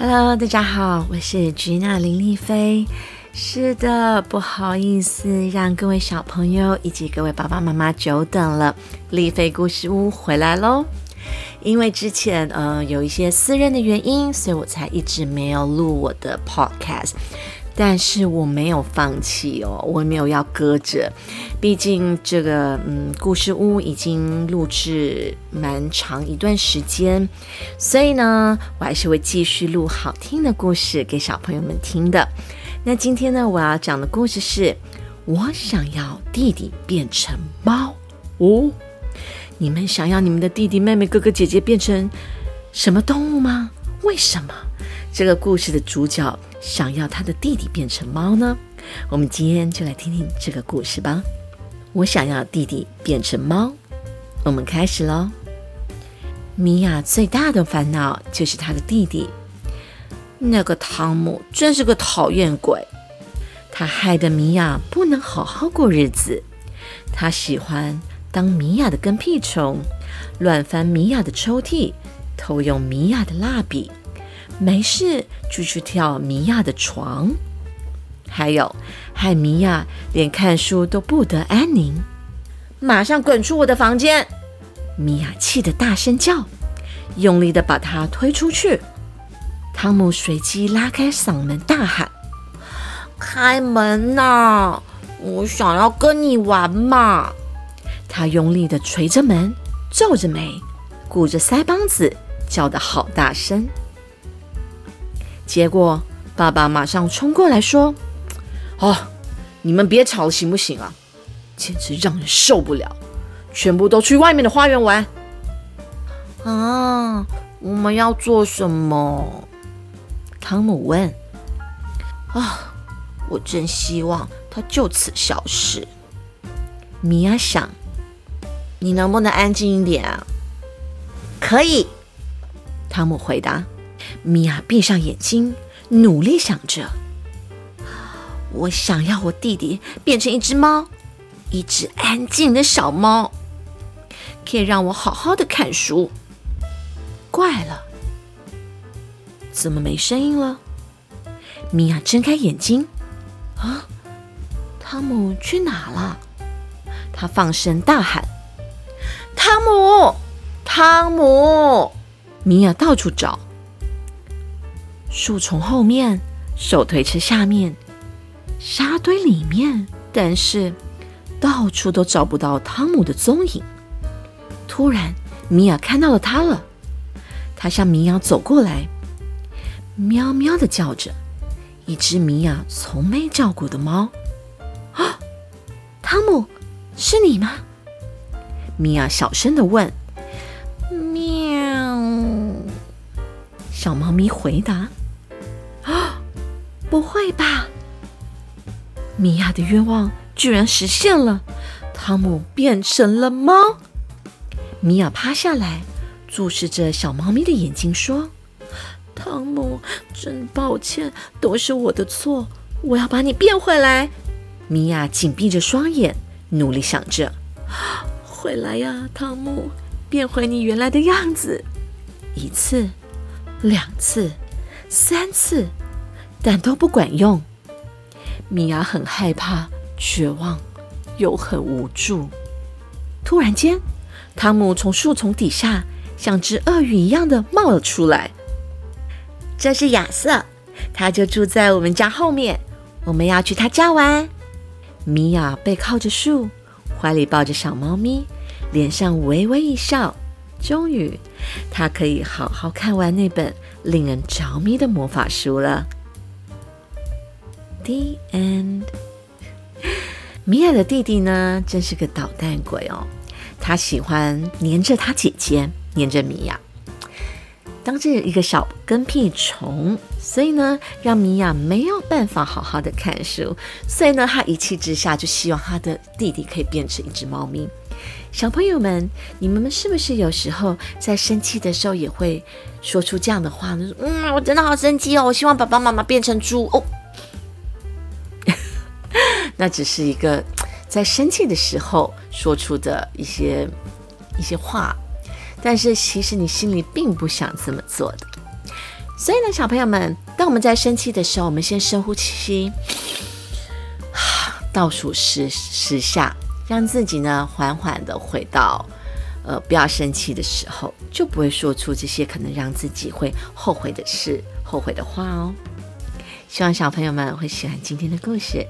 Hello，大家好，我是吉娜林丽菲。是的，不好意思，让各位小朋友以及各位爸爸妈妈久等了。丽菲故事屋回来喽！因为之前呃有一些私人的原因，所以我才一直没有录我的 podcast。但是我没有放弃哦，我也没有要搁着。毕竟这个嗯故事屋已经录制蛮长一段时间，所以呢，我还是会继续录好听的故事给小朋友们听的。那今天呢，我要讲的故事是：我想要弟弟变成猫哦。你们想要你们的弟弟、妹妹、哥哥、姐姐变成什么动物吗？为什么？这个故事的主角想要他的弟弟变成猫呢？我们今天就来听听这个故事吧。我想要弟弟变成猫，我们开始喽。米娅最大的烦恼就是她的弟弟，那个汤姆真是个讨厌鬼，他害得米娅不能好好过日子。他喜欢当米娅的跟屁虫，乱翻米娅的抽屉，偷用米娅的蜡笔。没事就去跳米娅的床，还有害米娅连看书都不得安宁。马上滚出我的房间！米娅气得大声叫，用力的把他推出去。汤姆随即拉开嗓门大喊：“开门呐！我想要跟你玩嘛！”他用力的捶着门，皱着眉，鼓着腮帮子，叫得好大声。结果，爸爸马上冲过来说：“哦，你们别吵了，行不行啊？简直让人受不了！全部都去外面的花园玩。”啊，我们要做什么？汤姆问。啊，我真希望他就此消失。米娅想：“你能不能安静一点啊？”可以，汤姆回答。米娅闭上眼睛，努力想着：“我想要我弟弟变成一只猫，一只安静的小猫，可以让我好好的看书。”怪了，怎么没声音了？米娅睁开眼睛，啊，汤姆去哪了？他放声大喊：“汤姆，汤姆！”米娅到处找。树丛后面，手推车下面，沙堆里面，但是到处都找不到汤姆的踪影。突然，米娅看到了他了，他向米娅走过来，喵喵的叫着，一只米娅从没叫过的猫。啊，汤姆，是你吗？米娅小声的问。喵，小猫咪回答。不会吧！米娅的愿望居然实现了，汤姆变成了猫。米娅趴下来，注视着小猫咪的眼睛，说：“汤姆，真抱歉，都是我的错，我要把你变回来。”米娅紧闭着双眼，努力想着：“回来呀，汤姆，变回你原来的样子。”一次，两次，三次。但都不管用，米娅很害怕、绝望又很无助。突然间，汤姆从树丛底下像只鳄鱼一样的冒了出来。这是亚瑟，他就住在我们家后面。我们要去他家玩。米娅背靠着树，怀里抱着小猫咪，脸上微微一笑。终于，他可以好好看完那本令人着迷的魔法书了。The end。米娅的弟弟呢，真是个捣蛋鬼哦。他喜欢黏着他姐姐，黏着米娅，当这一个小跟屁虫，所以呢，让米娅没有办法好好的看书。所以呢，他一气之下就希望他的弟弟可以变成一只猫咪。小朋友们，你们是不是有时候在生气的时候也会说出这样的话呢？嗯，我真的好生气哦，我希望爸爸妈妈变成猪哦。那只是一个在生气的时候说出的一些一些话，但是其实你心里并不想这么做的。所以呢，小朋友们，当我们在生气的时候，我们先深呼吸，倒数十十下，让自己呢缓缓的回到，呃，不要生气的时候，就不会说出这些可能让自己会后悔的事、后悔的话哦。希望小朋友们会喜欢今天的故事。